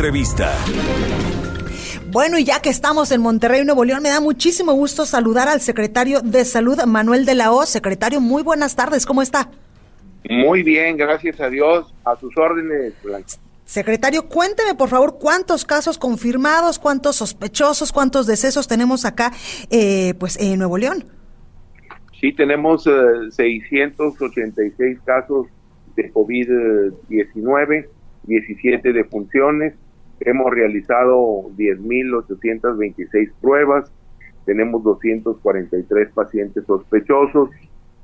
Entrevista. Bueno, y ya que estamos en Monterrey, Nuevo León, me da muchísimo gusto saludar al secretario de Salud, Manuel de la O. Secretario, muy buenas tardes, ¿cómo está? Muy bien, gracias a Dios. A sus órdenes, Blanca. Secretario, cuénteme por favor cuántos casos confirmados, cuántos sospechosos, cuántos decesos tenemos acá, eh, pues en Nuevo León. Sí, tenemos eh, 686 casos de COVID-19, 17 defunciones. Hemos realizado 10.826 pruebas. Tenemos 243 pacientes sospechosos.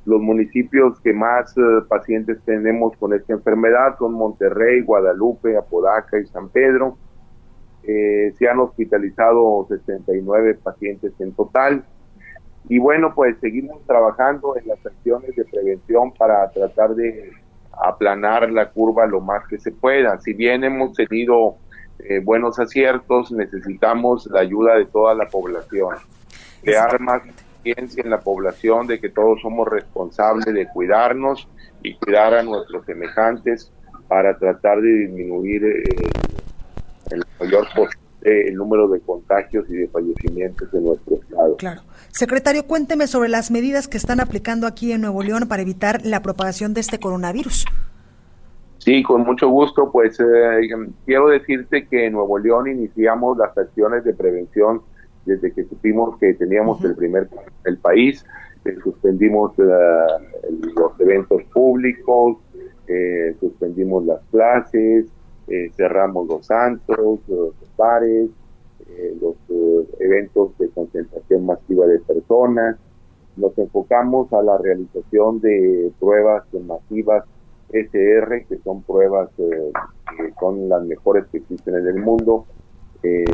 Los municipios que más eh, pacientes tenemos con esta enfermedad son Monterrey, Guadalupe, Apodaca y San Pedro. Eh, se han hospitalizado 69 pacientes en total. Y bueno, pues seguimos trabajando en las acciones de prevención para tratar de aplanar la curva lo más que se pueda. Si bien hemos tenido eh, buenos aciertos, necesitamos la ayuda de toda la población. Crear más conciencia en la población de que todos somos responsables de cuidarnos y cuidar a nuestros semejantes para tratar de disminuir eh, el mayor posible el número de contagios y de fallecimientos en nuestro estado. Claro. Secretario, cuénteme sobre las medidas que están aplicando aquí en Nuevo León para evitar la propagación de este coronavirus. Sí, con mucho gusto. Pues eh, quiero decirte que en Nuevo León iniciamos las acciones de prevención desde que supimos que teníamos el primer el país. Eh, suspendimos eh, los eventos públicos, eh, suspendimos las clases, cerramos los santos, los bares, los eventos de concentración masiva de personas. Nos enfocamos a la realización de pruebas masivas SR, que son pruebas que son las mejores que existen en el mundo, que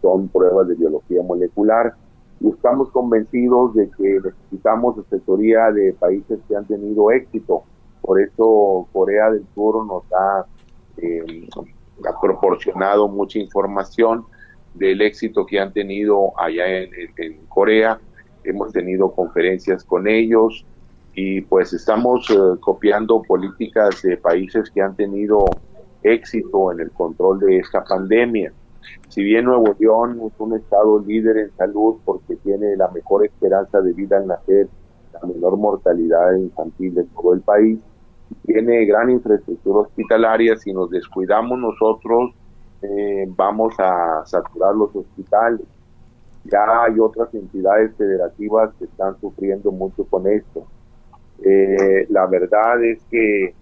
son pruebas de biología molecular. Y estamos convencidos de que necesitamos asesoría de países que han tenido éxito. Por eso Corea del Sur nos ha eh, proporcionado mucha información del éxito que han tenido allá en, Corea. Hemos tenido conferencias con ellos y pues estamos eh, copiando políticas de países que han tenido éxito en el control de esta pandemia. Si bien Nuevo León es un estado líder en salud porque tiene la mejor esperanza de vida al nacer, la menor mortalidad infantil de todo el país, tiene gran infraestructura hospitalaria, si nos descuidamos nosotros eh, vamos a saturar los hospitales. Ya hay otras entidades federativas que están sufriendo mucho con esto. Eh, la verdad es que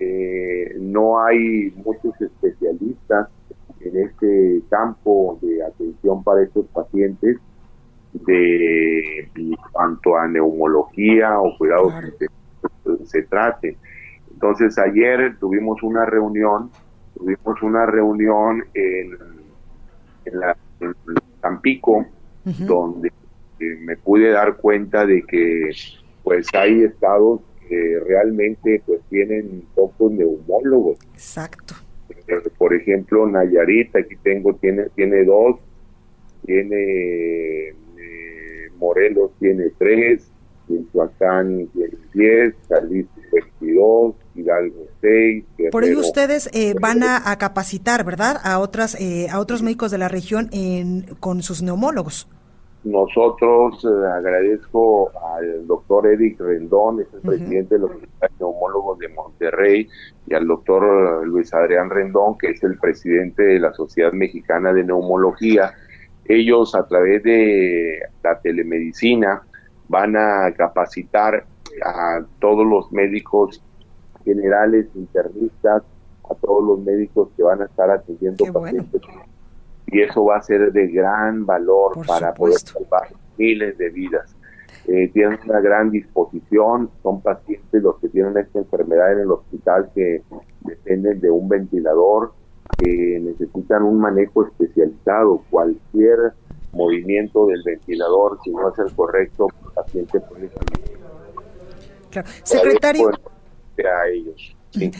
eh, no hay muchos especialistas en este campo de atención para estos pacientes de cuanto a neumología o cuidados se, se trate. Entonces ayer tuvimos una reunión, tuvimos una reunión en, en, la, en Tampico, donde eh, me pude dar cuenta de que pues hay estados que realmente pues tienen pocos neumólogos. Exacto. Eh, por ejemplo, Nayarit, aquí tengo, tiene, tiene dos, tiene eh, Morelos tiene tres, Michoacán tiene diez, Jalisco 22, Hidalgo 6. Por ello ustedes eh, van a, a, capacitar, ¿verdad? A otras eh, a otros médicos de la región en, con sus neumólogos. Nosotros eh, agradezco al doctor Eric Rendón, es el presidente de los neumólogos de Monterrey, y al doctor Luis Adrián Rendón, que es el presidente de la Sociedad Mexicana de Neumología. Ellos a través de la telemedicina van a capacitar a todos los médicos generales, internistas, a todos los médicos que van a estar atendiendo pacientes. Y eso va a ser de gran valor para poder salvar miles de vidas. eh, tienen una gran disposición, son pacientes los que tienen esta enfermedad en el hospital que dependen de un ventilador, que necesitan un manejo especializado. Cualquier movimiento del ventilador, si no es el correcto, el paciente puede... Claro. Secretario... A ellos.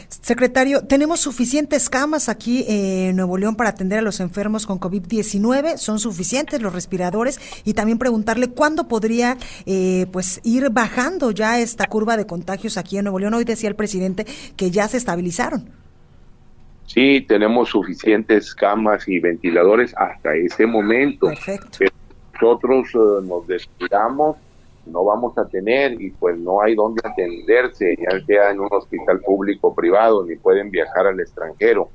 Secretario, ¿tenemos suficientes camas aquí en Nuevo León para atender a los enfermos con COVID-19? ¿Son suficientes los respiradores? Y también preguntarle cuándo podría eh, pues ir bajando ya esta curva de contagios aquí en Nuevo León. Hoy decía el presidente que ya se estabilizaron. Sí, tenemos suficientes camas y ventiladores hasta ese momento. Perfecto. nosotros eh, nos descuidamos no vamos a tener y pues no hay dónde atenderse, ya sea en un hospital público o privado, ni pueden viajar al extranjero.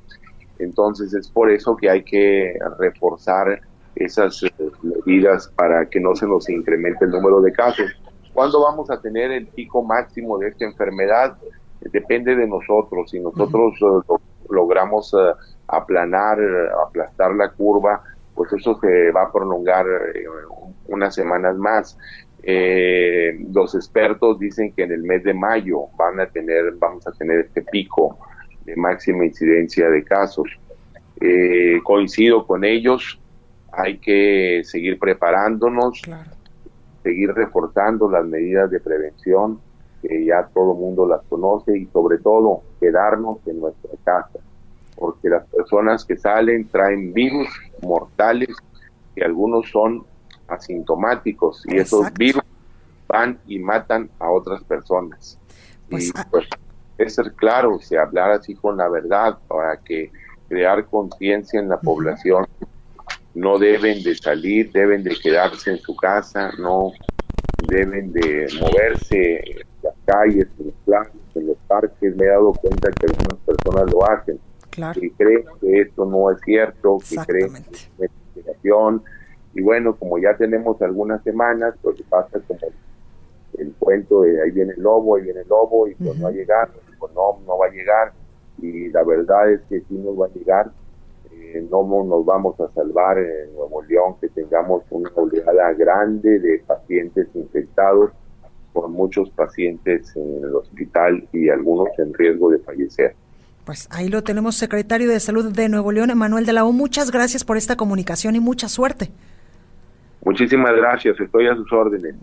Entonces es por eso que hay que reforzar esas eh, medidas para que no se nos incremente el número de casos. ¿Cuándo vamos a tener el pico máximo de esta enfermedad? Depende de nosotros. Si nosotros eh, logramos eh, aplanar, aplastar la curva, pues eso se va a prolongar unas semanas más. Eh, los expertos dicen que en el mes de mayo van a tener, vamos a tener este pico de máxima incidencia de casos. Eh, coincido con ellos, hay que seguir preparándonos, seguir reforzando las medidas de prevención, que ya todo el mundo las conoce, y sobre todo quedarnos en nuestra casa, porque las personas que salen traen virus mortales, que algunos son asintomáticos y esos virus van y matan a otras personas. Pues, y ah, pues es ser claro, si hablar así con la verdad para que crear conciencia en la población, no deben de salir, deben de quedarse en su casa, no deben de moverse en las calles, en los planes, en los parques. Me he dado cuenta que algunas personas lo hacen. Y creen que esto no es cierto, que creen que es una investigación, y bueno, como ya tenemos algunas semanas, pues pasa como el, cuento de ahí viene el lobo, ahí viene el lobo, y pues no va a llegar, pues no, no va a llegar. Y la verdad es que sí nos va a llegar. Eh, no nos vamos a salvar en Nuevo León, que tengamos una oleada grande de pacientes infectados, con muchos pacientes en el hospital y algunos en riesgo de fallecer. Pues ahí lo tenemos, secretario de Salud de Nuevo León, Emanuel de la O. Muchas gracias por esta comunicación y mucha suerte. Muchísimas gracias, estoy a sus órdenes.